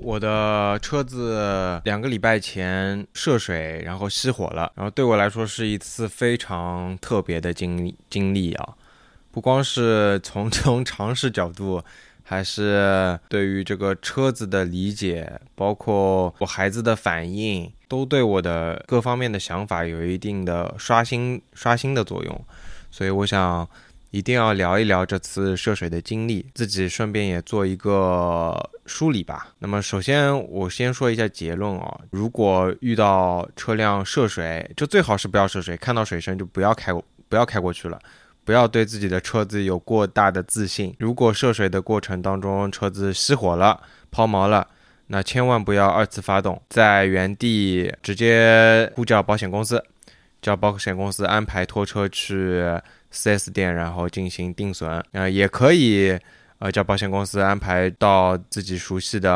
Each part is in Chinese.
我的车子两个礼拜前涉水，然后熄火了，然后对我来说是一次非常特别的经历经历啊！不光是从从常识角度，还是对于这个车子的理解，包括我孩子的反应，都对我的各方面的想法有一定的刷新刷新的作用，所以我想。一定要聊一聊这次涉水的经历，自己顺便也做一个梳理吧。那么，首先我先说一下结论啊，如果遇到车辆涉水，就最好是不要涉水，看到水深就不要开，不要开过去了，不要对自己的车子有过大的自信。如果涉水的过程当中车子熄火了、抛锚了，那千万不要二次发动，在原地直接呼叫保险公司，叫保险公司安排拖车去。4S 店，然后进行定损，呃，也可以，呃，叫保险公司安排到自己熟悉的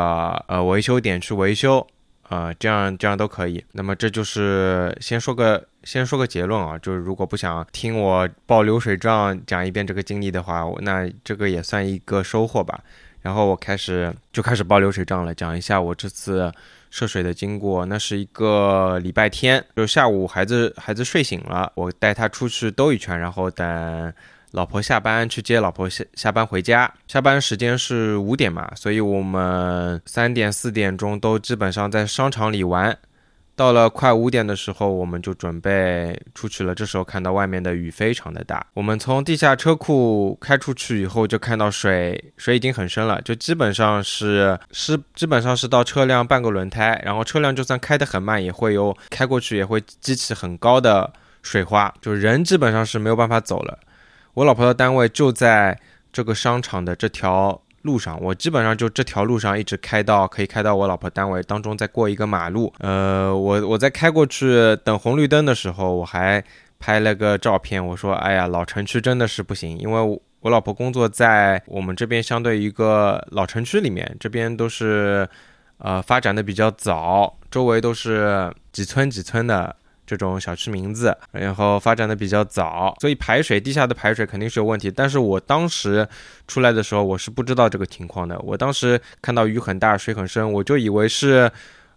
呃维修点去维修，啊，这样这样都可以。那么这就是先说个先说个结论啊，就是如果不想听我报流水账讲一遍这个经历的话，那这个也算一个收获吧。然后我开始就开始报流水账了，讲一下我这次。涉水的经过，那是一个礼拜天，就下午孩子孩子睡醒了，我带他出去兜一圈，然后等老婆下班去接老婆下下班回家，下班时间是五点嘛，所以我们三点四点钟都基本上在商场里玩。到了快五点的时候，我们就准备出去了。这时候看到外面的雨非常的大。我们从地下车库开出去以后，就看到水，水已经很深了，就基本上是是基本上是到车辆半个轮胎。然后车辆就算开得很慢，也会有开过去也会激起很高的水花，就人基本上是没有办法走了。我老婆的单位就在这个商场的这条。路上，我基本上就这条路上一直开到可以开到我老婆单位当中，再过一个马路。呃，我我在开过去等红绿灯的时候，我还拍了个照片。我说：“哎呀，老城区真的是不行，因为我老婆工作在我们这边相对一个老城区里面，这边都是呃发展的比较早，周围都是几村几村的。”这种小区名字，然后发展的比较早，所以排水地下的排水肯定是有问题。但是我当时出来的时候，我是不知道这个情况的。我当时看到雨很大，水很深，我就以为是，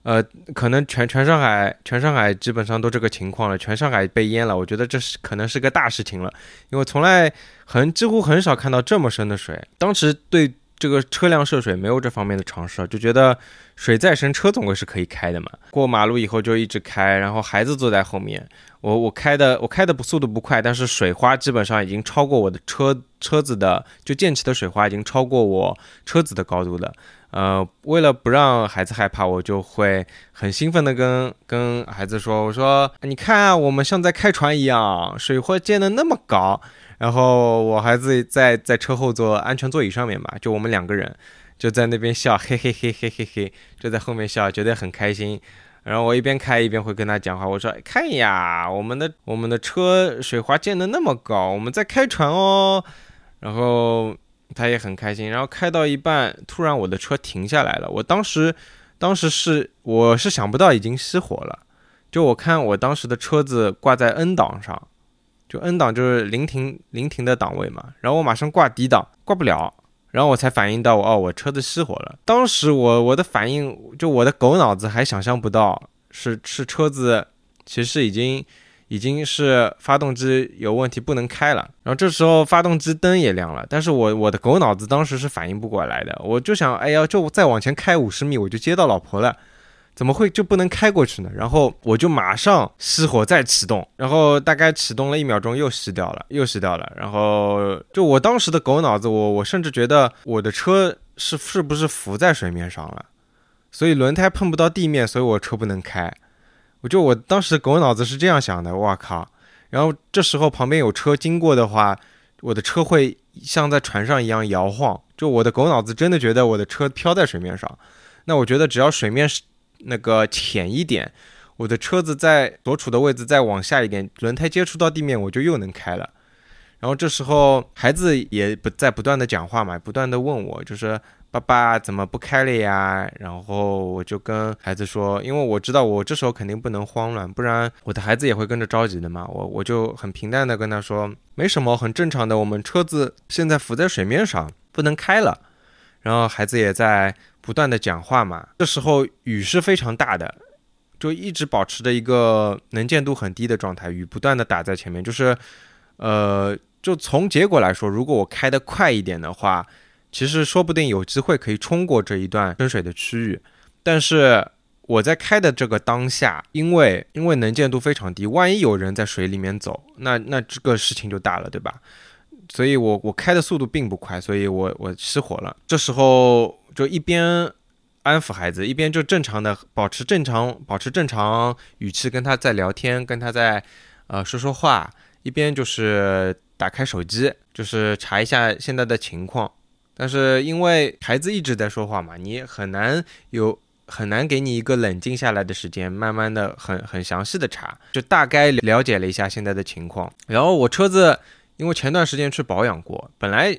呃，可能全全上海，全上海基本上都这个情况了，全上海被淹了。我觉得这是可能是个大事情了，因为从来很几乎很少看到这么深的水。当时对。这个车辆涉水没有这方面的常识，就觉得水再深，车总归是可以开的嘛。过马路以后就一直开，然后孩子坐在后面，我我开的我开的不速度不快，但是水花基本上已经超过我的车车子的，就溅起的水花已经超过我车子的高度了。呃，为了不让孩子害怕，我就会很兴奋的跟跟孩子说，我说你看，我们像在开船一样，水花溅得那么高。然后我孩子在在车后座安全座椅上面嘛，就我们两个人就在那边笑，嘿嘿嘿嘿嘿嘿，就在后面笑，觉得很开心。然后我一边开一边会跟他讲话，我说：“看呀，我们的我们的车水花溅得那么高，我们在开船哦。”然后他也很开心。然后开到一半，突然我的车停下来了。我当时当时是我是想不到已经熄火了，就我看我当时的车子挂在 N 档上。就 N 档就是临停临停的档位嘛，然后我马上挂 D 档，挂不了，然后我才反应到哦，我车子熄火了。当时我我的反应就我的狗脑子还想象不到是是车子其实已经已经是发动机有问题不能开了，然后这时候发动机灯也亮了，但是我我的狗脑子当时是反应不过来的，我就想哎呀，就再往前开五十米我就接到老婆了。怎么会就不能开过去呢？然后我就马上熄火再启动，然后大概启动了一秒钟又熄掉了，又熄掉了。然后就我当时的狗脑子，我我甚至觉得我的车是是不是浮在水面上了，所以轮胎碰不到地面，所以我车不能开。我就我当时狗脑子是这样想的，哇靠！然后这时候旁边有车经过的话，我的车会像在船上一样摇晃。就我的狗脑子真的觉得我的车飘在水面上。那我觉得只要水面是。那个浅一点，我的车子在所处的位置再往下一点，轮胎接触到地面，我就又能开了。然后这时候孩子也不在不断的讲话嘛，不断的问我，就是爸爸怎么不开了呀？然后我就跟孩子说，因为我知道我这时候肯定不能慌乱，不然我的孩子也会跟着着急的嘛。我我就很平淡的跟他说，没什么，很正常的，我们车子现在浮在水面上，不能开了。然后孩子也在不断的讲话嘛。这时候雨是非常大的，就一直保持着一个能见度很低的状态，雨不断的打在前面。就是，呃，就从结果来说，如果我开得快一点的话，其实说不定有机会可以冲过这一段深水的区域。但是我在开的这个当下，因为因为能见度非常低，万一有人在水里面走，那那这个事情就大了，对吧？所以我我开的速度并不快，所以我我失火了。这时候就一边安抚孩子，一边就正常的保持正常保持正常语气跟他在聊天，跟他在呃说说话，一边就是打开手机，就是查一下现在的情况。但是因为孩子一直在说话嘛，你很难有很难给你一个冷静下来的时间，慢慢的很很详细的查，就大概了解了一下现在的情况。然后我车子。因为前段时间去保养过，本来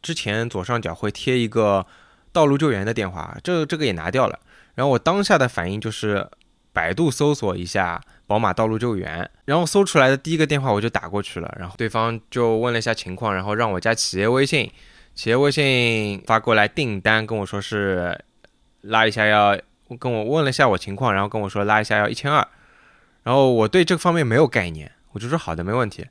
之前左上角会贴一个道路救援的电话，这这个也拿掉了。然后我当下的反应就是百度搜索一下宝马道路救援，然后搜出来的第一个电话我就打过去了，然后对方就问了一下情况，然后让我加企业微信，企业微信发过来订单跟我说是拉一下要跟我问了一下我情况，然后跟我说拉一下要一千二，然后我对这个方面没有概念，我就说好的没问题。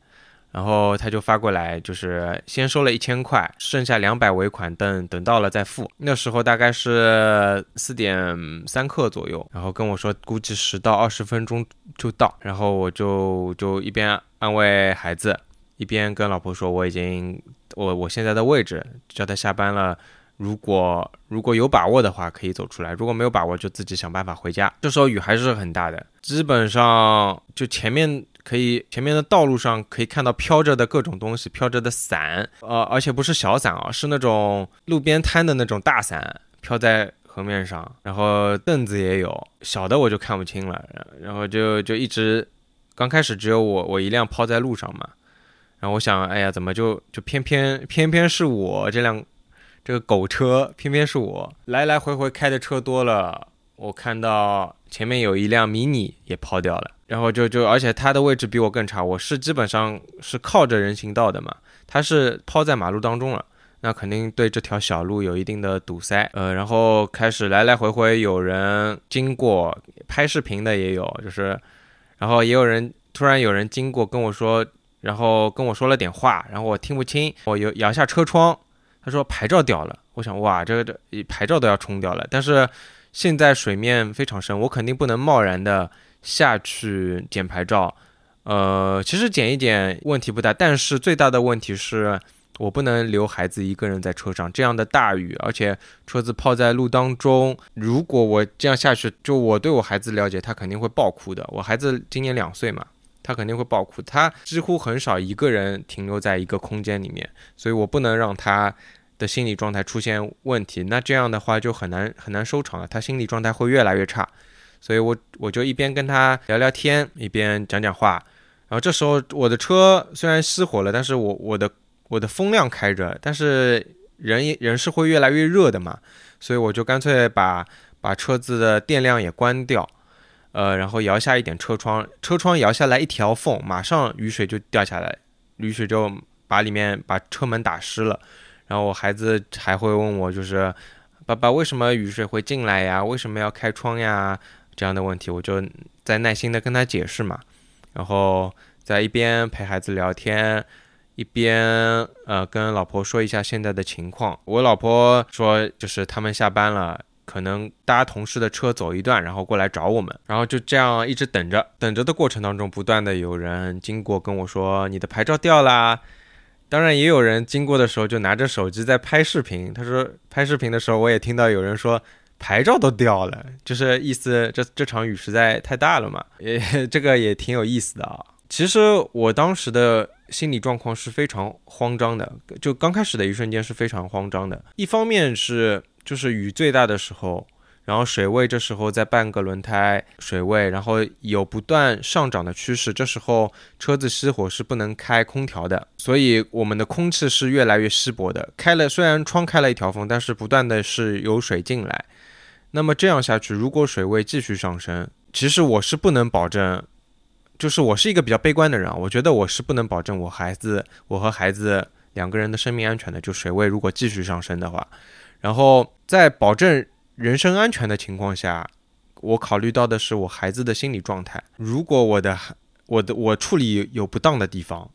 然后他就发过来，就是先收了一千块，剩下两百尾款，等等到了再付。那时候大概是四点三刻左右，然后跟我说估计十到二十分钟就到。然后我就就一边安慰孩子，一边跟老婆说我已经我我现在的位置，叫他下班了，如果如果有把握的话可以走出来，如果没有把握就自己想办法回家。这时候雨还是很大的，基本上就前面。可以，前面的道路上可以看到飘着的各种东西，飘着的伞，呃，而且不是小伞啊，是那种路边摊的那种大伞，飘在河面上。然后凳子也有，小的我就看不清了。然后就就一直，刚开始只有我我一辆抛在路上嘛。然后我想，哎呀，怎么就就偏偏偏偏是我这辆这个狗车，偏偏是我来来回回开的车多了，我看到前面有一辆迷你也抛掉了。然后就就，而且它的位置比我更差，我是基本上是靠着人行道的嘛，它是抛在马路当中了，那肯定对这条小路有一定的堵塞，呃，然后开始来来回回有人经过，拍视频的也有，就是，然后也有人突然有人经过跟我说，然后跟我说了点话，然后我听不清，我摇摇下车窗，他说牌照掉了，我想哇，这个这牌照都要冲掉了，但是现在水面非常深，我肯定不能贸然的。下去捡牌照，呃，其实捡一捡问题不大，但是最大的问题是我不能留孩子一个人在车上。这样的大雨，而且车子泡在路当中，如果我这样下去，就我对我孩子了解，他肯定会爆哭的。我孩子今年两岁嘛，他肯定会爆哭，他几乎很少一个人停留在一个空间里面，所以我不能让他的心理状态出现问题。那这样的话就很难很难收场了，他心理状态会越来越差。所以，我我就一边跟他聊聊天，一边讲讲话。然后这时候，我的车虽然熄火了，但是我我的我的风量开着，但是人人是会越来越热的嘛。所以我就干脆把把车子的电量也关掉，呃，然后摇下一点车窗，车窗摇下来一条缝，马上雨水就掉下来，雨水就把里面把车门打湿了。然后我孩子还会问我，就是爸爸为什么雨水会进来呀？为什么要开窗呀？这样的问题，我就在耐心的跟他解释嘛，然后在一边陪孩子聊天，一边呃跟老婆说一下现在的情况。我老婆说，就是他们下班了，可能搭同事的车走一段，然后过来找我们。然后就这样一直等着，等着的过程当中，不断的有人经过跟我说你的牌照掉啦。当然也有人经过的时候就拿着手机在拍视频。他说拍视频的时候，我也听到有人说。牌照都掉了，就是意思这这场雨实在太大了嘛，也这个也挺有意思的啊。其实我当时的心理状况是非常慌张的，就刚开始的一瞬间是非常慌张的。一方面是就是雨最大的时候，然后水位这时候在半个轮胎水位，然后有不断上涨的趋势，这时候车子熄火是不能开空调的，所以我们的空气是越来越稀薄的。开了虽然窗开了一条缝，但是不断的是有水进来。那么这样下去，如果水位继续上升，其实我是不能保证，就是我是一个比较悲观的人啊，我觉得我是不能保证我孩子，我和孩子两个人的生命安全的。就水位如果继续上升的话，然后在保证人身安全的情况下，我考虑到的是我孩子的心理状态。如果我的孩我的我处理有不当的地方，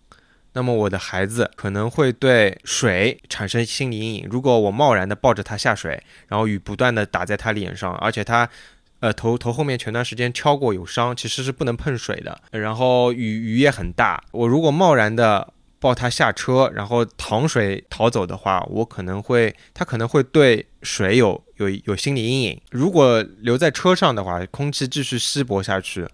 那么我的孩子可能会对水产生心理阴影。如果我贸然的抱着他下水，然后雨不断的打在他脸上，而且他，呃头头后面前段时间敲过有伤，其实是不能碰水的。然后雨雨也很大，我如果贸然的抱他下车，然后淌水逃走的话，我可能会他可能会对水有有有心理阴影。如果留在车上的话，空气继续稀薄下去。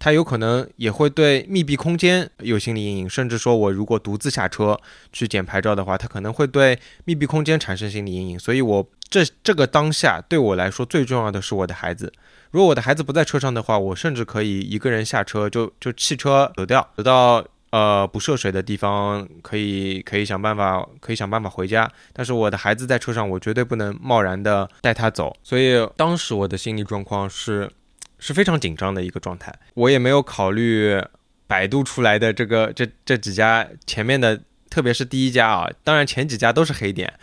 他有可能也会对密闭空间有心理阴影，甚至说我如果独自下车去捡牌照的话，他可能会对密闭空间产生心理阴影。所以，我这这个当下对我来说最重要的是我的孩子。如果我的孩子不在车上的话，我甚至可以一个人下车就就弃车走掉，走到呃不涉水的地方，可以可以想办法可以想办法回家。但是我的孩子在车上，我绝对不能贸然的带他走。所以当时我的心理状况是。是非常紧张的一个状态，我也没有考虑百度出来的这个这这几家前面的，特别是第一家啊，当然前几家都是黑点，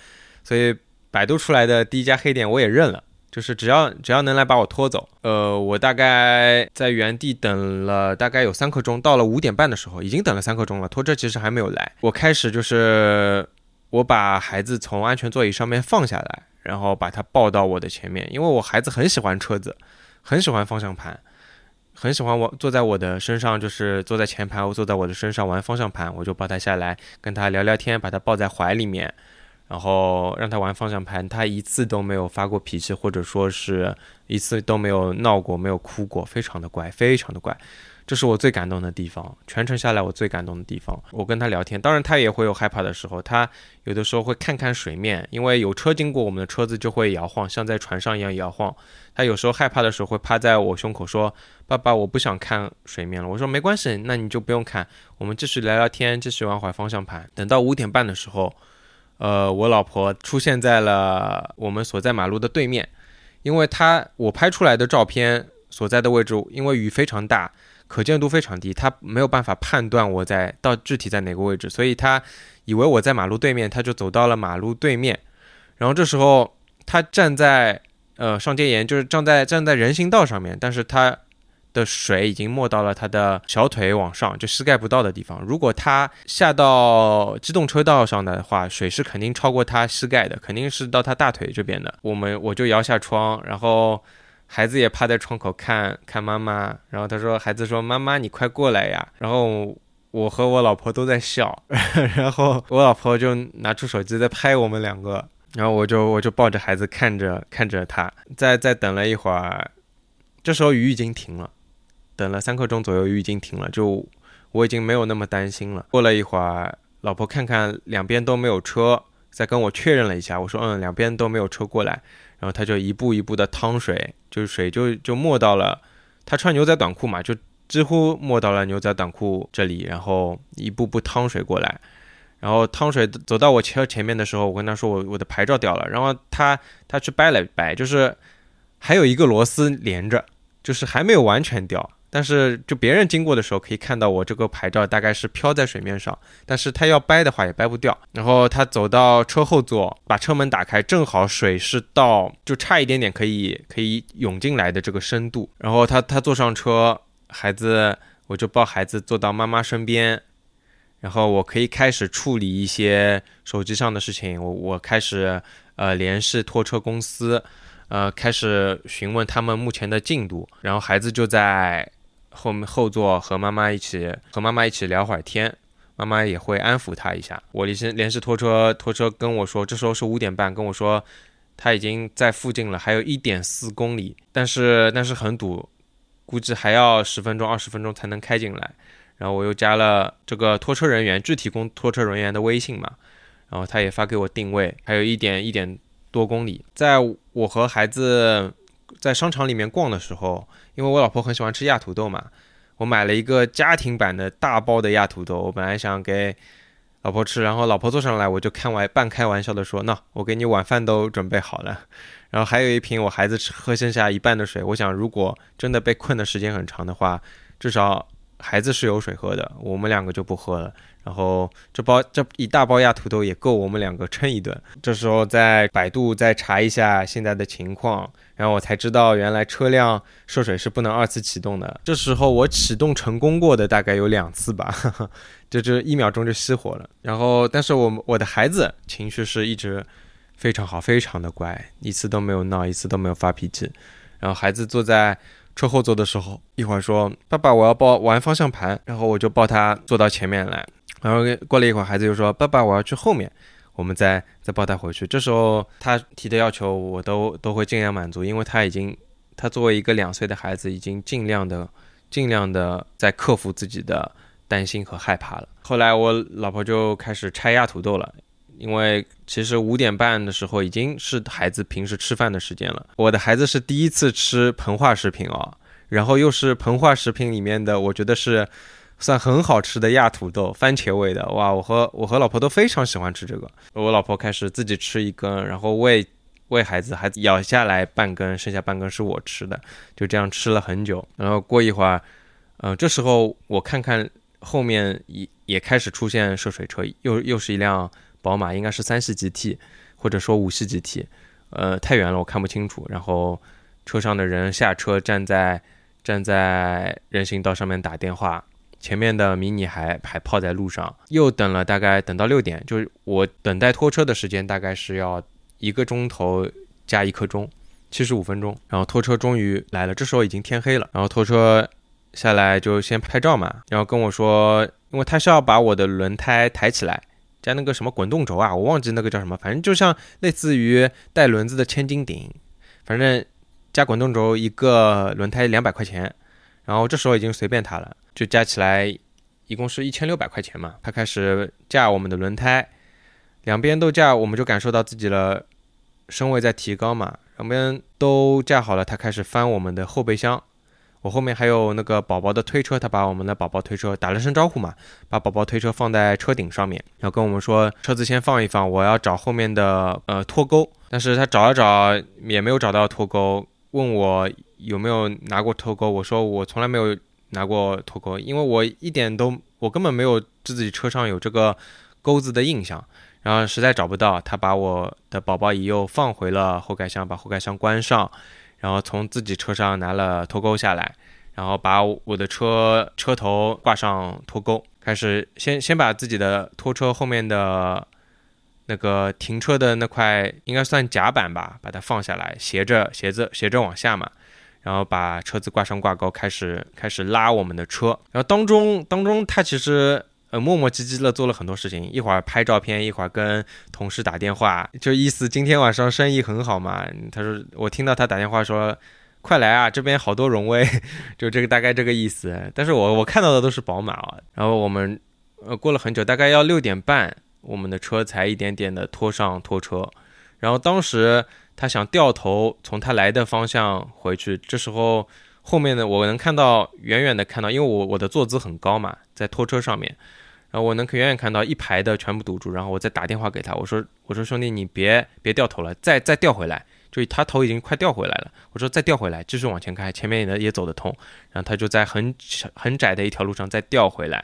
所以百度出来的第一家黑点我也认了，就是只要只要能来把我拖走，呃，我大概在原地等了大概有三刻钟，到了五点半的时候，已经等了三刻钟了，拖车其实还没有来，我开始就是我把孩子从安全座椅上面放下来，然后把他抱到我的前面，因为我孩子很喜欢车子。很喜欢方向盘，很喜欢我坐在我的身上，就是坐在前排，我坐在我的身上玩方向盘，我就抱他下来，跟他聊聊天，把他抱在怀里面，然后让他玩方向盘，他一次都没有发过脾气，或者说是一次都没有闹过，没有哭过，非常的乖，非常的乖。这是我最感动的地方，全程下来我最感动的地方。我跟他聊天，当然他也会有害怕的时候，他有的时候会看看水面，因为有车经过，我们的车子就会摇晃，像在船上一样摇晃。他有时候害怕的时候会趴在我胸口说：“爸爸，我不想看水面了。”我说：“没关系，那你就不用看，我们继续聊聊天，继续玩会方向盘。”等到五点半的时候，呃，我老婆出现在了我们所在马路的对面，因为她我拍出来的照片所在的位置，因为雨非常大。可见度非常低，她没有办法判断我在到具体在哪个位置，所以她以为我在马路对面，她就走到了马路对面。然后这时候她站在呃上街沿，就是站在站在人行道上面，但是她的水已经没到了他的小腿往上，就膝盖不到的地方。如果他下到机动车道上的话，水是肯定超过他膝盖的，肯定是到他大腿这边的。我们我就摇下窗，然后。孩子也趴在窗口看看妈妈，然后他说：“孩子说妈妈，你快过来呀！”然后我和我老婆都在笑，然后我老婆就拿出手机在拍我们两个，然后我就我就抱着孩子看着看着他，再再等了一会儿，这时候雨已经停了，等了三刻钟左右，雨已经停了，就我已经没有那么担心了。过了一会儿，老婆看看两边都没有车，再跟我确认了一下，我说：“嗯，两边都没有车过来。”然后他就一步一步的趟水，就是水就就没到了，他穿牛仔短裤嘛，就几乎没到了牛仔短裤这里，然后一步步趟水过来，然后趟水走到我车前面的时候，我跟他说我我的牌照掉了，然后他他去掰了掰，就是还有一个螺丝连着，就是还没有完全掉。但是，就别人经过的时候，可以看到我这个牌照大概是飘在水面上。但是他要掰的话也掰不掉。然后他走到车后座，把车门打开，正好水是到就差一点点可以可以涌进来的这个深度。然后他他坐上车，孩子我就抱孩子坐到妈妈身边，然后我可以开始处理一些手机上的事情。我我开始呃联系拖车公司，呃开始询问他们目前的进度。然后孩子就在。后面后座和妈妈一起和妈妈一起聊会儿天，妈妈也会安抚他一下。我联系联系拖车，拖车跟我说，这时候是五点半，跟我说他已经在附近了，还有一点四公里，但是但是很堵，估计还要十分钟二十分钟才能开进来。然后我又加了这个拖车人员具体工拖车人员的微信嘛，然后他也发给我定位，还有一点一点多公里。在我和孩子在商场里面逛的时候。因为我老婆很喜欢吃压土豆嘛，我买了一个家庭版的大包的压土豆，我本来想给老婆吃，然后老婆坐上来，我就开玩半开玩笑的说，那我给你晚饭都准备好了，然后还有一瓶我孩子喝剩下一半的水，我想如果真的被困的时间很长的话，至少孩子是有水喝的，我们两个就不喝了。然后这包这一大包压土豆也够我们两个撑一顿。这时候在百度再查一下现在的情况，然后我才知道原来车辆涉水是不能二次启动的。这时候我启动成功过的大概有两次吧，就就一秒钟就熄火了。然后但是我我的孩子情绪是一直非常好，非常的乖，一次都没有闹，一次都没有发脾气。然后孩子坐在。车后座的时候，一会儿说：“爸爸，我要抱玩方向盘。”然后我就抱他坐到前面来。然后过了一会儿，孩子又说：“爸爸，我要去后面。”我们再再抱他回去。这时候他提的要求，我都都会尽量满足，因为他已经，他作为一个两岁的孩子，已经尽量的、尽量的在克服自己的担心和害怕了。后来我老婆就开始拆压土豆了。因为其实五点半的时候已经是孩子平时吃饭的时间了。我的孩子是第一次吃膨化食品哦，然后又是膨化食品里面的，我觉得是算很好吃的压土豆，番茄味的。哇，我和我和老婆都非常喜欢吃这个。我老婆开始自己吃一根，然后喂喂孩子，孩子咬下来半根，剩下半根是我吃的，就这样吃了很久。然后过一会儿，嗯，这时候我看看后面也也开始出现涉水车，又又是一辆。宝马应该是三系 GT，或者说五系 GT，呃，太远了我看不清楚。然后车上的人下车，站在站在人行道上面打电话，前面的迷你还还泡在路上，又等了大概等到六点，就是我等待拖车的时间大概是要一个钟头加一刻钟，七十五分钟。然后拖车终于来了，这时候已经天黑了。然后拖车下来就先拍照嘛，然后跟我说，因为他是要把我的轮胎抬起来。加那个什么滚动轴啊，我忘记那个叫什么，反正就像类似于带轮子的千斤顶，反正加滚动轴一个轮胎两百块钱，然后这时候已经随便他了，就加起来一共是一千六百块钱嘛。他开始架我们的轮胎，两边都架，我们就感受到自己的身位在提高嘛。两边都架好了，他开始翻我们的后备箱。我后面还有那个宝宝的推车，他把我们的宝宝推车打了声招呼嘛，把宝宝推车放在车顶上面，然后跟我们说车子先放一放，我要找后面的呃拖钩。但是他找了找也没有找到拖钩，问我有没有拿过拖钩，我说我从来没有拿过拖钩，因为我一点都我根本没有自己车上有这个钩子的印象。然后实在找不到，他把我的宝宝椅又放回了后盖箱，把后盖箱关上。然后从自己车上拿了拖钩下来，然后把我的车车头挂上拖钩，开始先先把自己的拖车后面的那个停车的那块应该算甲板吧，把它放下来，斜着斜着斜着往下嘛，然后把车子挂上挂钩，开始开始拉我们的车，然后当中当中他其实呃。磨磨唧唧的做了很多事情，一会儿拍照片，一会儿跟同事打电话，就意思今天晚上生意很好嘛。他说我听到他打电话说，快来啊，这边好多荣威，就这个大概这个意思。但是我我看到的都是宝马啊。然后我们呃过了很久，大概要六点半，我们的车才一点点的拖上拖车。然后当时他想掉头从他来的方向回去，这时候后面的我能看到远远的看到，因为我我的坐姿很高嘛，在拖车上面。然后我能可远远看到一排的全部堵住，然后我再打电话给他，我说我说兄弟你别别掉头了，再再掉回来，就他头已经快掉回来了，我说再掉回来，继续往前开，前面也也走得通，然后他就在很很窄的一条路上再掉回来。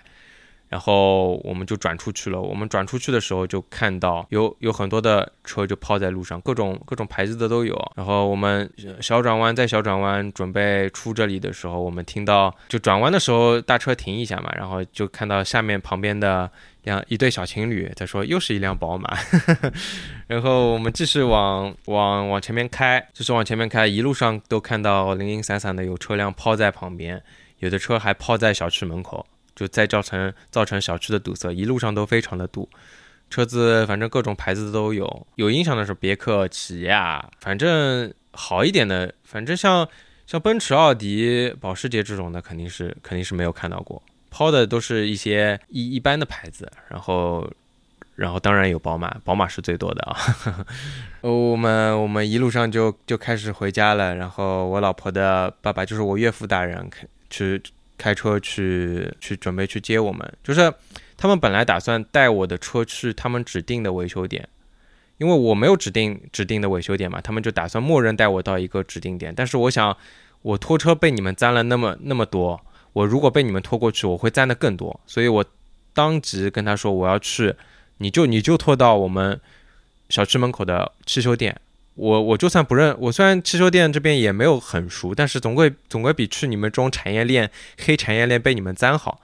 然后我们就转出去了。我们转出去的时候，就看到有有很多的车就抛在路上，各种各种牌子的都有。然后我们小转弯，在小转弯准备出这里的时候，我们听到就转弯的时候大车停一下嘛，然后就看到下面旁边的两一对小情侣在说又是一辆宝马。然后我们继续往往往前面开，就是往前面开，一路上都看到零零散散的有车辆抛在旁边，有的车还抛在小区门口。就再造成造成小区的堵塞，一路上都非常的堵，车子反正各种牌子都有，有印象的是别克、起亚，反正好一点的，反正像像奔驰、奥迪、保时捷这种的肯定是肯定是没有看到过，抛的都是一些一一般的牌子，然后然后当然有宝马，宝马是最多的啊。我们我们一路上就就开始回家了，然后我老婆的爸爸就是我岳父大人去。开车去去准备去接我们，就是他们本来打算带我的车去他们指定的维修点，因为我没有指定指定的维修点嘛，他们就打算默认带我到一个指定点。但是我想，我拖车被你们占了那么那么多，我如果被你们拖过去，我会占的更多。所以我当即跟他说我要去，你就你就拖到我们小区门口的汽修店。我我就算不认，我虽然汽修店这边也没有很熟，但是总归总归比去你们中产业链黑产业链被你们沾好。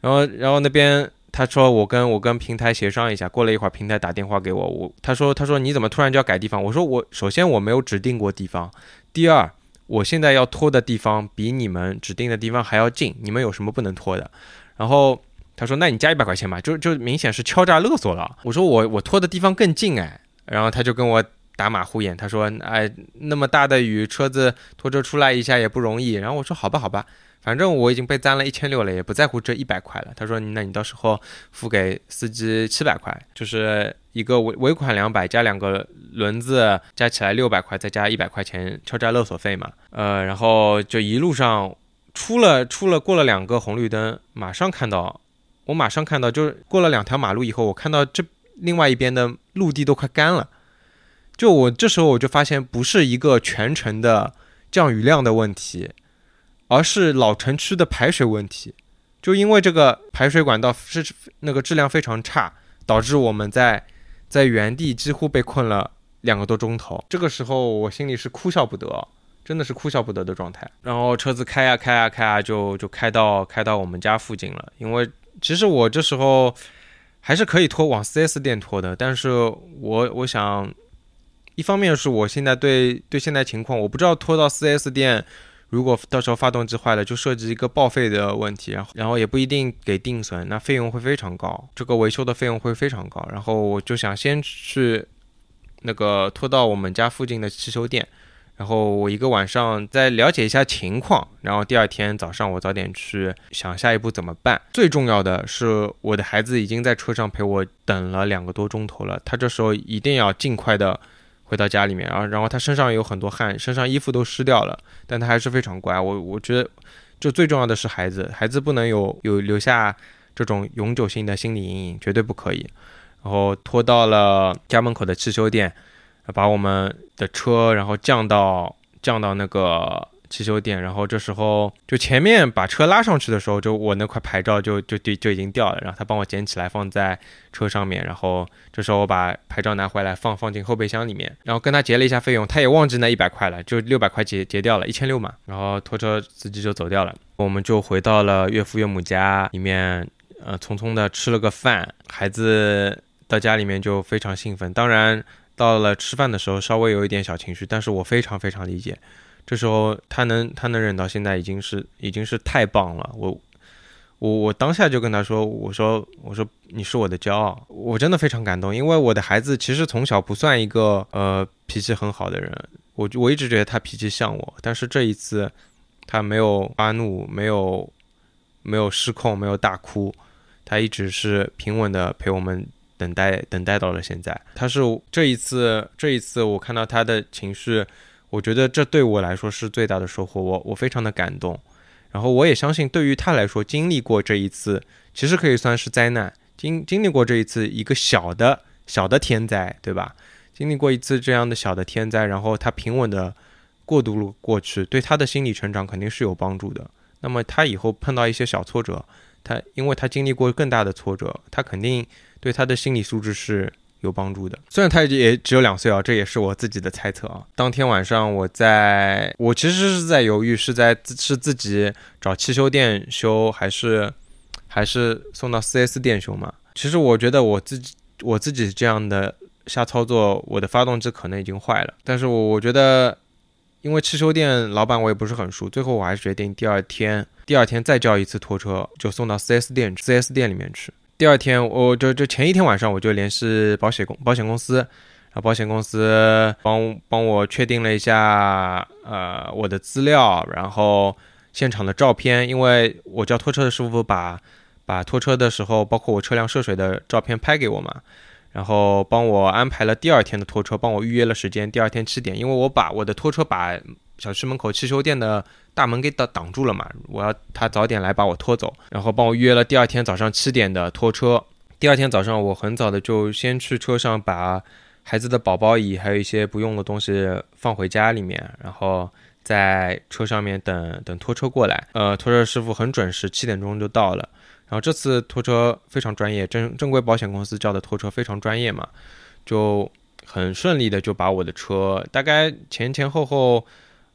然后然后那边他说我跟我跟平台协商一下，过了一会儿平台打电话给我，我他说他说你怎么突然就要改地方？我说我首先我没有指定过地方，第二我现在要拖的地方比你们指定的地方还要近，你们有什么不能拖的？然后他说那你加一百块钱吧，就就明显是敲诈勒索了。我说我我拖的地方更近哎，然后他就跟我。打马虎眼，他说：“哎，那么大的雨，车子拖车出来一下也不容易。”然后我说：“好吧，好吧，反正我已经被占了一千六了，也不在乎这一百块了。”他说：“那你到时候付给司机七百块，就是一个尾尾款两百加两个轮子加起来六百块，再加一百块钱敲诈勒索费嘛。”呃，然后就一路上出了出了过了两个红绿灯，马上看到，我马上看到，就是过了两条马路以后，我看到这另外一边的陆地都快干了。就我这时候我就发现，不是一个全程的降雨量的问题，而是老城区的排水问题。就因为这个排水管道是那个质量非常差，导致我们在在原地几乎被困了两个多钟头。这个时候我心里是哭笑不得，真的是哭笑不得的状态。然后车子开啊开啊开啊，就就开到开到我们家附近了。因为其实我这时候还是可以拖往 4S 店拖的，但是我我想。一方面是我现在对对现在情况，我不知道拖到 4S 店，如果到时候发动机坏了，就涉及一个报废的问题，然后然后也不一定给定损，那费用会非常高，这个维修的费用会非常高。然后我就想先去那个拖到我们家附近的汽修店，然后我一个晚上再了解一下情况，然后第二天早上我早点去想下一步怎么办。最重要的是，我的孩子已经在车上陪我等了两个多钟头了，他这时候一定要尽快的。回到家里面，然后然后他身上有很多汗，身上衣服都湿掉了，但他还是非常乖。我我觉得，就最重要的是孩子，孩子不能有有留下这种永久性的心理阴影，绝对不可以。然后拖到了家门口的汽修店，把我们的车然后降到降到那个。汽修店，然后这时候就前面把车拉上去的时候，就我那块牌照就就就就已经掉了，然后他帮我捡起来放在车上面，然后这时候我把牌照拿回来放放进后备箱里面，然后跟他结了一下费用，他也忘记那一百块了，就六百块结结掉了一千六嘛，然后拖车司机就走掉了，我们就回到了岳父岳母家里面，呃，匆匆的吃了个饭，孩子到家里面就非常兴奋，当然到了吃饭的时候稍微有一点小情绪，但是我非常非常理解。这时候他能他能忍到现在已经是已经是太棒了，我我我当下就跟他说，我说我说你是我的骄傲，我真的非常感动，因为我的孩子其实从小不算一个呃脾气很好的人，我我一直觉得他脾气像我，但是这一次他没有发怒，没有没有失控，没有大哭，他一直是平稳的陪我们等待等待到了现在，他是这一次这一次我看到他的情绪。我觉得这对我来说是最大的收获，我我非常的感动，然后我也相信对于他来说，经历过这一次，其实可以算是灾难，经经历过这一次一个小的小的天灾，对吧？经历过一次这样的小的天灾，然后他平稳的过渡了过去，对他的心理成长肯定是有帮助的。那么他以后碰到一些小挫折，他因为他经历过更大的挫折，他肯定对他的心理素质是。有帮助的，虽然他也只有两岁啊，这也是我自己的猜测啊。当天晚上，我在我其实是在犹豫，是在是自己找汽修店修，还是还是送到 4S 店修嘛？其实我觉得我自己我自己这样的瞎操作，我的发动机可能已经坏了。但是我我觉得，因为汽修店老板我也不是很熟，最后我还是决定第二天第二天再叫一次拖车，就送到 4S 店 4S 店里面去。第二天，我就就前一天晚上，我就联系保险公保险公司，然后保险公司帮帮我确定了一下，呃，我的资料，然后现场的照片，因为我叫拖车的师傅把把拖车的时候，包括我车辆涉水的照片拍给我嘛，然后帮我安排了第二天的拖车，帮我预约了时间，第二天七点，因为我把我的拖车把。小区门口汽修店的大门给挡挡住了嘛？我要他早点来把我拖走，然后帮我约了第二天早上七点的拖车。第二天早上我很早的就先去车上把孩子的宝宝椅还有一些不用的东西放回家里面，然后在车上面等等拖车过来。呃，拖车师傅很准时，七点钟就到了。然后这次拖车非常专业，正正规保险公司叫的拖车非常专业嘛，就很顺利的就把我的车大概前前后后。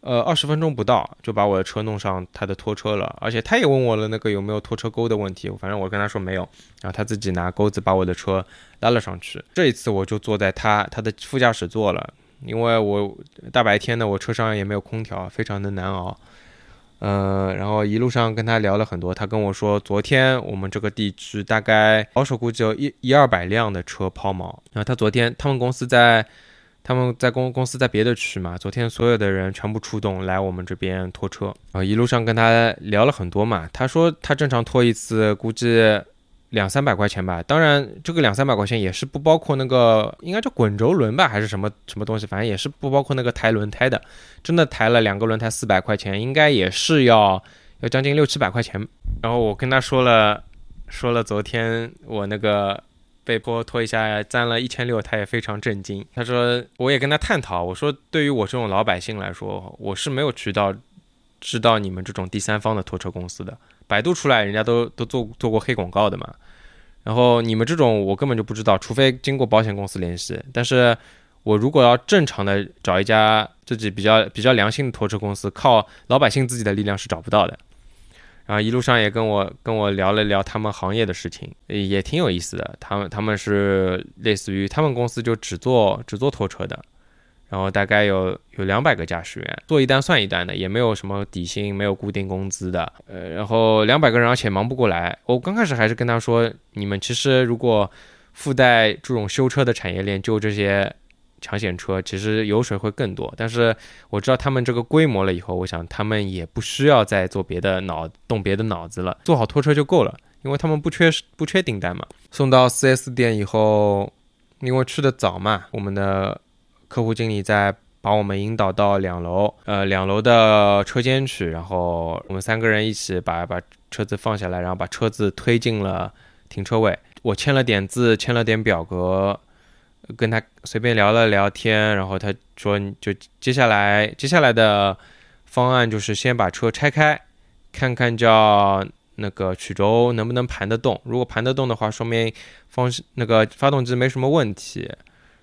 呃，二十分钟不到就把我的车弄上他的拖车了，而且他也问我了那个有没有拖车钩的问题，反正我跟他说没有，然后他自己拿钩子把我的车拉了上去。这一次我就坐在他他的副驾驶座了，因为我大白天的我车上也没有空调，非常的难熬。嗯，然后一路上跟他聊了很多，他跟我说昨天我们这个地区大概保守估计有一一二百辆的车抛锚，然后他昨天他们公司在。他们在公公司在别的区嘛，昨天所有的人全部出动来我们这边拖车啊，一路上跟他聊了很多嘛。他说他正常拖一次估计两三百块钱吧，当然这个两三百块钱也是不包括那个应该叫滚轴轮吧，还是什么什么东西，反正也是不包括那个抬轮胎的。真的抬了两个轮胎四百块钱，应该也是要要将近六七百块钱。然后我跟他说了说了昨天我那个。被迫拖一下，攒了一千六，他也非常震惊。他说：“我也跟他探讨，我说对于我这种老百姓来说，我是没有渠道知道你们这种第三方的拖车公司的。百度出来，人家都都做做过黑广告的嘛。然后你们这种，我根本就不知道，除非经过保险公司联系。但是我如果要正常的找一家自己比较比较良心的拖车公司，靠老百姓自己的力量是找不到的。”然后一路上也跟我跟我聊了聊他们行业的事情，也挺有意思的。他们他们是类似于他们公司就只做只做拖车的，然后大概有有两百个驾驶员，做一单算一单的，也没有什么底薪，没有固定工资的。呃，然后两百个人而且忙不过来。我刚开始还是跟他说，你们其实如果附带这种修车的产业链，就这些。抢险车其实油水会更多，但是我知道他们这个规模了以后，我想他们也不需要再做别的脑动别的脑子了，做好拖车就够了，因为他们不缺不缺订单嘛。送到 4S 店以后，因为去的早嘛，我们的客户经理在把我们引导到两楼，呃，两楼的车间去，然后我们三个人一起把把车子放下来，然后把车子推进了停车位，我签了点字，签了点表格。跟他随便聊了聊天，然后他说，就接下来接下来的方案就是先把车拆开，看看叫那个曲轴能不能盘得动。如果盘得动的话，说明方那个发动机没什么问题；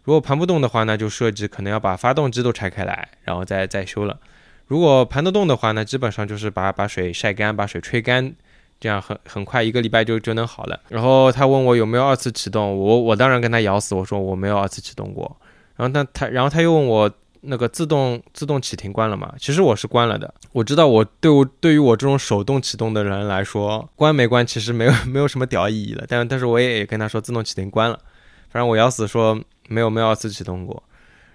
如果盘不动的话，那就设计可能要把发动机都拆开来，然后再再修了。如果盘得动的话，那基本上就是把把水晒干，把水吹干。这样很很快一个礼拜就就能好了。然后他问我有没有二次启动，我我当然跟他咬死，我说我没有二次启动过。然后他他然后他又问我那个自动自动启停关了吗？其实我是关了的。我知道我对我对于我这种手动启动的人来说，关没关其实没有 没有什么屌意义了。但但是我也跟他说自动启停关了，反正我咬死说没有没有二次启动过。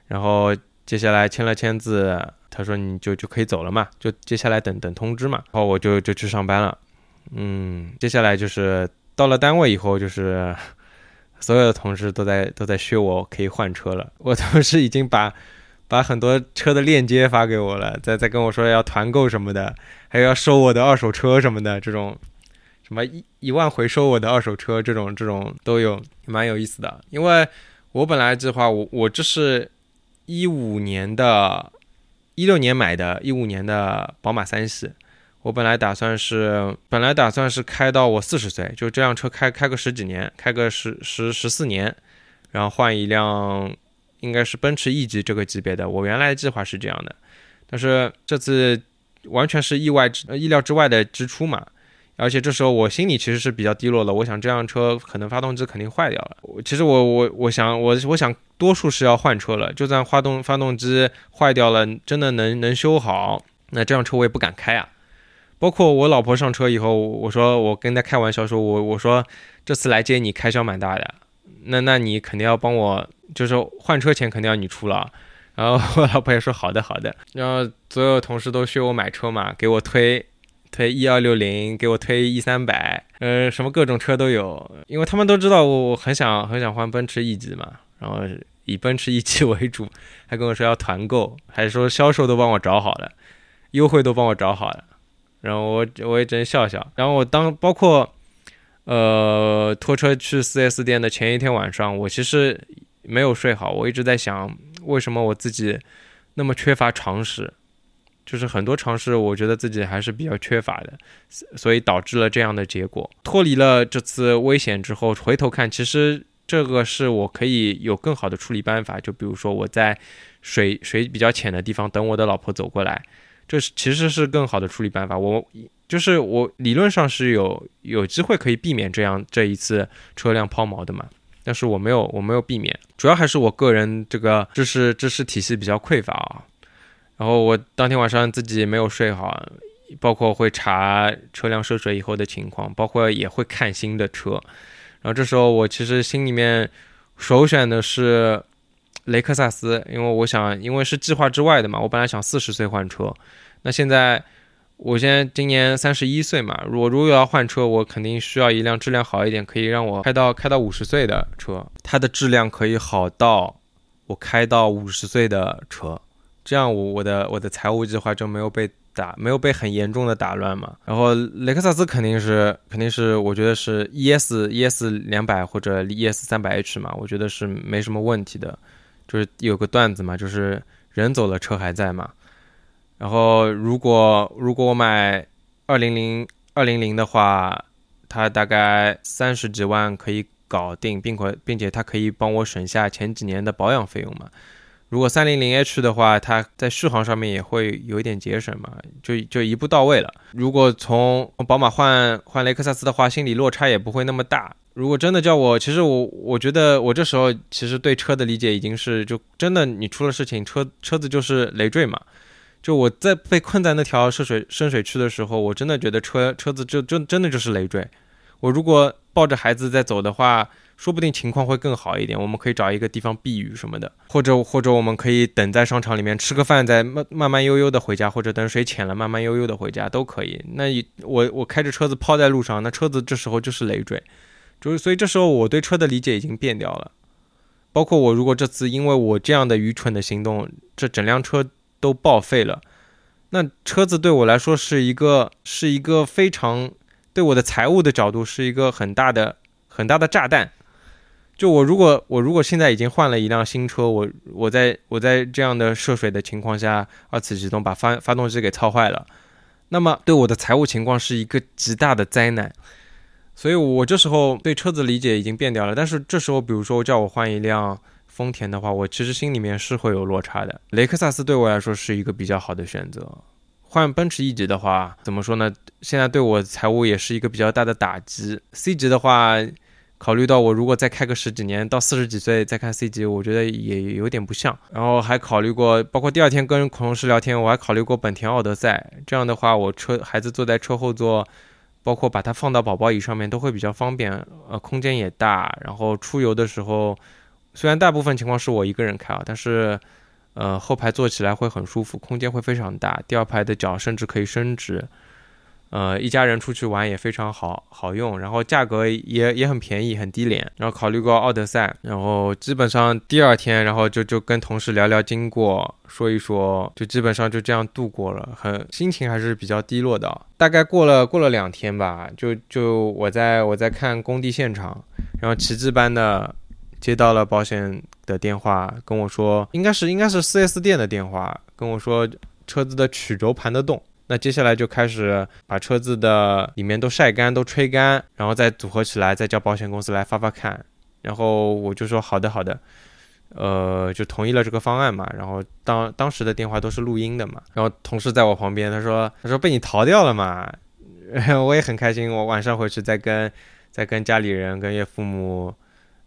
然后接下来签了签字，他说你就就可以走了嘛，就接下来等等通知嘛。然后我就就去上班了。嗯，接下来就是到了单位以后，就是 所有的同事都在都在削我可以换车了。我同事已经把把很多车的链接发给我了，在在跟我说要团购什么的，还有要收我的二手车什么的，这种什么一一万回收我的二手车这种这种都有，蛮有意思的。因为我本来计划我我这是一五年的，一六年买的，一五年的宝马三系。我本来打算是，本来打算是开到我四十岁，就这辆车开开个十几年，开个十十十四年，然后换一辆应该是奔驰 E 级这个级别的。我原来计划是这样的，但是这次完全是意外之意料之外的支出嘛，而且这时候我心里其实是比较低落的。我想这辆车可能发动机肯定坏掉了。其实我我我想我我想多数是要换车了，就算发动发动机坏掉了，真的能能修好，那这辆车我也不敢开啊。包括我老婆上车以后，我说我跟她开玩笑说，我我说这次来接你开销蛮大的，那那你肯定要帮我，就是换车钱肯定要你出了。然后我老婆也说好的好的。然后所有同事都学我买车嘛，给我推推一二六零，给我推一三百，呃，什么各种车都有，因为他们都知道我很想很想换奔驰 E 级嘛，然后以奔驰 E 级为主，还跟我说要团购，还说销售都帮我找好了，优惠都帮我找好了。然后我我也只能笑笑。然后我当包括，呃，拖车去 4S 店的前一天晚上，我其实没有睡好。我一直在想，为什么我自己那么缺乏常识？就是很多尝试，我觉得自己还是比较缺乏的，所以导致了这样的结果。脱离了这次危险之后，回头看，其实这个是我可以有更好的处理办法。就比如说我在水水比较浅的地方等我的老婆走过来，这其实是更好的处理办法。我就是我理论上是有有机会可以避免这样这一次车辆抛锚的嘛，但是我没有我没有避免，主要还是我个人这个知识知识体系比较匮乏啊。然后我当天晚上自己没有睡好，包括会查车辆涉水以后的情况，包括也会看新的车。然后这时候我其实心里面首选的是雷克萨斯，因为我想，因为是计划之外的嘛。我本来想四十岁换车，那现在我现在今年三十一岁嘛，我如果要换车，我肯定需要一辆质量好一点，可以让我开到开到五十岁的车。它的质量可以好到我开到五十岁的车。这样我我的我的财务计划就没有被打没有被很严重的打乱嘛。然后雷克萨斯肯定是肯定是我觉得是 ES ES 两百或者 ES 三百 H 嘛，我觉得是没什么问题的。就是有个段子嘛，就是人走了车还在嘛。然后如果如果我买二零零二零零的话，它大概三十几万可以搞定，并可并且它可以帮我省下前几年的保养费用嘛。如果三零零 H 的话，它在续航上面也会有一点节省嘛，就就一步到位了。如果从宝马换换雷克萨斯的话，心理落差也不会那么大。如果真的叫我，其实我我觉得我这时候其实对车的理解已经是，就真的你出了事情，车车子就是累赘嘛。就我在被困在那条涉水深水区的时候，我真的觉得车车子就就真的就是累赘。我如果抱着孩子在走的话。说不定情况会更好一点，我们可以找一个地方避雨什么的，或者或者我们可以等在商场里面吃个饭，再慢慢慢悠悠的回家，或者等水浅了慢慢悠悠的回家都可以。那我我开着车子抛在路上，那车子这时候就是累赘，就是所以这时候我对车的理解已经变掉了。包括我如果这次因为我这样的愚蠢的行动，这整辆车都报废了，那车子对我来说是一个是一个非常对我的财务的角度是一个很大的很大的炸弹。就我如果我如果现在已经换了一辆新车，我我在我在这样的涉水的情况下二次启动把发发动机给操坏了，那么对我的财务情况是一个极大的灾难。所以我这时候对车子理解已经变掉了。但是这时候，比如说叫我换一辆丰田的话，我其实心里面是会有落差的。雷克萨斯对我来说是一个比较好的选择。换奔驰 E 级的话，怎么说呢？现在对我财务也是一个比较大的打击。C 级的话。考虑到我如果再开个十几年，到四十几岁再看 C 级，我觉得也有点不像。然后还考虑过，包括第二天跟同事聊天，我还考虑过本田奥德赛。这样的话，我车孩子坐在车后座，包括把它放到宝宝椅上面都会比较方便，呃，空间也大。然后出游的时候，虽然大部分情况是我一个人开啊，但是，呃，后排坐起来会很舒服，空间会非常大，第二排的脚甚至可以伸直。呃，一家人出去玩也非常好好用，然后价格也也很便宜，很低廉。然后考虑过奥德赛，然后基本上第二天，然后就就跟同事聊聊经过，说一说，就基本上就这样度过了，很心情还是比较低落的。大概过了过了两天吧，就就我在我在看工地现场，然后奇迹般的接到了保险的电话，跟我说，应该是应该是 4S 店的电话，跟我说车子的曲轴盘得动。那接下来就开始把车子的里面都晒干、都吹干，然后再组合起来，再叫保险公司来发发看。然后我就说好的好的，呃，就同意了这个方案嘛。然后当当时的电话都是录音的嘛。然后同事在我旁边，他说他说被你逃掉了嘛，我也很开心。我晚上回去再跟再跟家里人、跟岳父母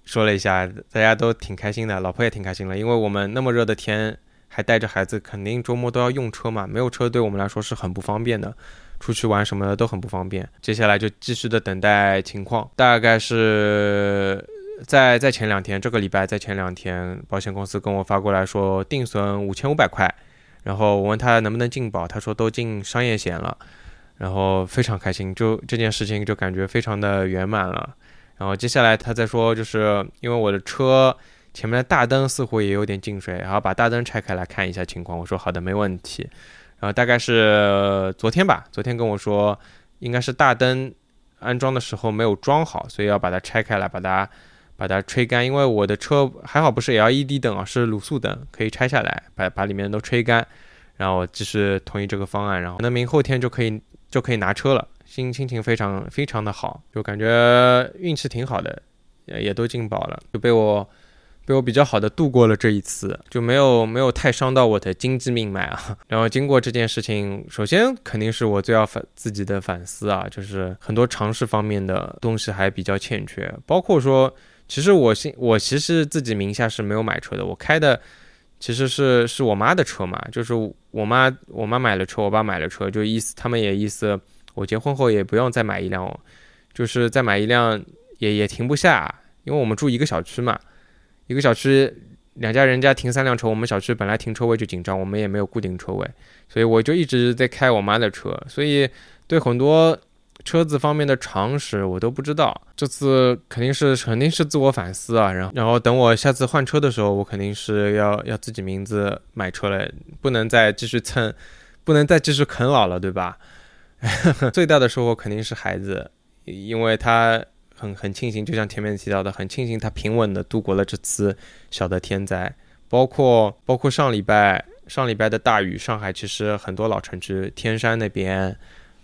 说了一下，大家都挺开心的，老婆也挺开心了，因为我们那么热的天。还带着孩子，肯定周末都要用车嘛。没有车对我们来说是很不方便的，出去玩什么的都很不方便。接下来就继续的等待情况，大概是在在前两天，这个礼拜在前两天，保险公司跟我发过来说定损五千五百块，然后我问他能不能进保，他说都进商业险了，然后非常开心，就这件事情就感觉非常的圆满了。然后接下来他再说，就是因为我的车。前面的大灯似乎也有点进水，然后把大灯拆开来看一下情况。我说好的，没问题。然后大概是昨天吧，昨天跟我说应该是大灯安装的时候没有装好，所以要把它拆开来，把它把它吹干。因为我的车还好不是 LED 灯啊，是卤素灯，可以拆下来把把里面都吹干。然后继续同意这个方案，然后那明后天就可以就可以拿车了，心心情非常非常的好，就感觉运气挺好的，也也都进保了，就被我。被我比较好的度过了这一次，就没有没有太伤到我的经济命脉啊。然后经过这件事情，首先肯定是我最要反自己的反思啊，就是很多常识方面的东西还比较欠缺，包括说，其实我现我其实自己名下是没有买车的，我开的其实是是我妈的车嘛，就是我妈我妈买了车，我爸买了车，就意思他们也意思我结婚后也不用再买一辆，就是再买一辆也也停不下，因为我们住一个小区嘛。一个小区两家人家停三辆车，我们小区本来停车位就紧张，我们也没有固定车位，所以我就一直在开我妈的车，所以对很多车子方面的常识我都不知道。这次肯定是肯定是自我反思啊，然后然后等我下次换车的时候，我肯定是要要自己名字买车了，不能再继续蹭，不能再继续啃老了，对吧？最大的收获肯定是孩子，因为他。很很庆幸，就像前面提到的，很庆幸他平稳的度过了这次小的天灾，包括包括上礼拜上礼拜的大雨，上海其实很多老城区，天山那边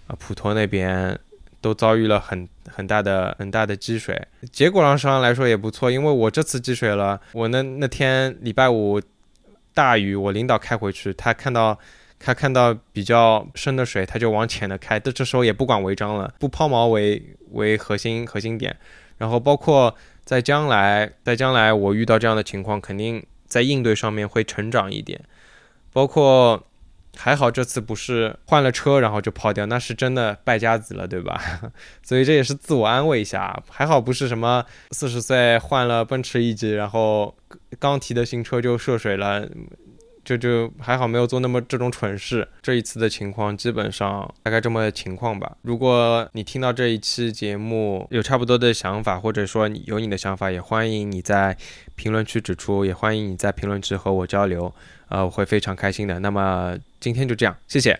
啊普陀那边都遭遇了很很大的很大的积水，结果上来说也不错，因为我这次积水了，我那那天礼拜五大雨，我领导开回去，他看到。他看到比较深的水，他就往浅的开。但这时候也不管违章了，不抛锚为为核心核心点。然后包括在将来，在将来我遇到这样的情况，肯定在应对上面会成长一点。包括还好这次不是换了车然后就抛掉，那是真的败家子了，对吧？所以这也是自我安慰一下。还好不是什么四十岁换了奔驰 E 级，然后刚提的新车就涉水了。就就还好没有做那么这种蠢事。这一次的情况基本上大概这么情况吧。如果你听到这一期节目有差不多的想法，或者说你有你的想法，也欢迎你在评论区指出，也欢迎你在评论区和我交流，呃，我会非常开心的。那么今天就这样，谢谢。